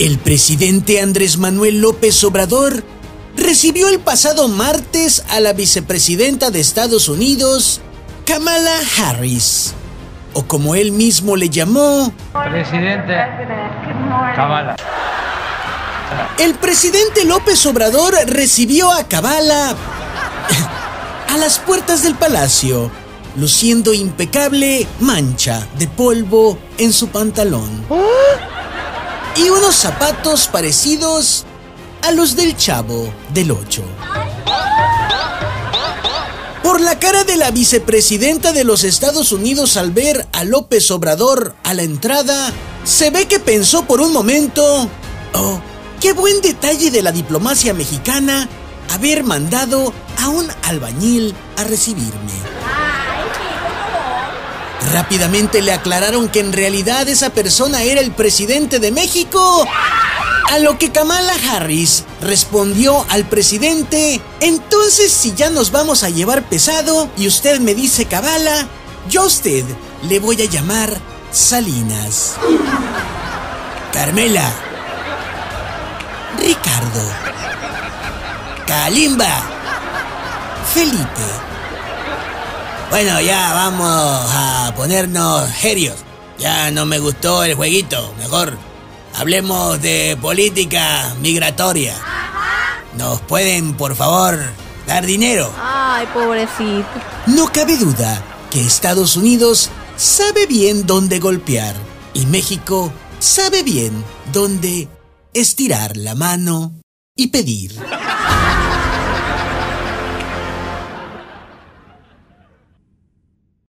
El presidente Andrés Manuel López Obrador recibió el pasado martes a la vicepresidenta de Estados Unidos, Kamala Harris, o como él mismo le llamó, Presidente Kamala. el presidente López Obrador recibió a Kamala a las puertas del palacio, luciendo impecable mancha de polvo en su pantalón. Y unos zapatos parecidos a los del chavo del 8. Por la cara de la vicepresidenta de los Estados Unidos al ver a López Obrador a la entrada, se ve que pensó por un momento, oh, qué buen detalle de la diplomacia mexicana haber mandado a un albañil a recibirme. Rápidamente le aclararon que en realidad esa persona era el presidente de México. A lo que Kamala Harris respondió al presidente, entonces si ya nos vamos a llevar pesado y usted me dice Kamala, yo a usted le voy a llamar Salinas. Carmela. Ricardo. Kalimba. Felipe. Bueno, ya vamos a ponernos serios. Ya no me gustó el jueguito. Mejor hablemos de política migratoria. ¿Nos pueden, por favor, dar dinero? Ay, pobrecito. No cabe duda que Estados Unidos sabe bien dónde golpear y México sabe bien dónde estirar la mano y pedir.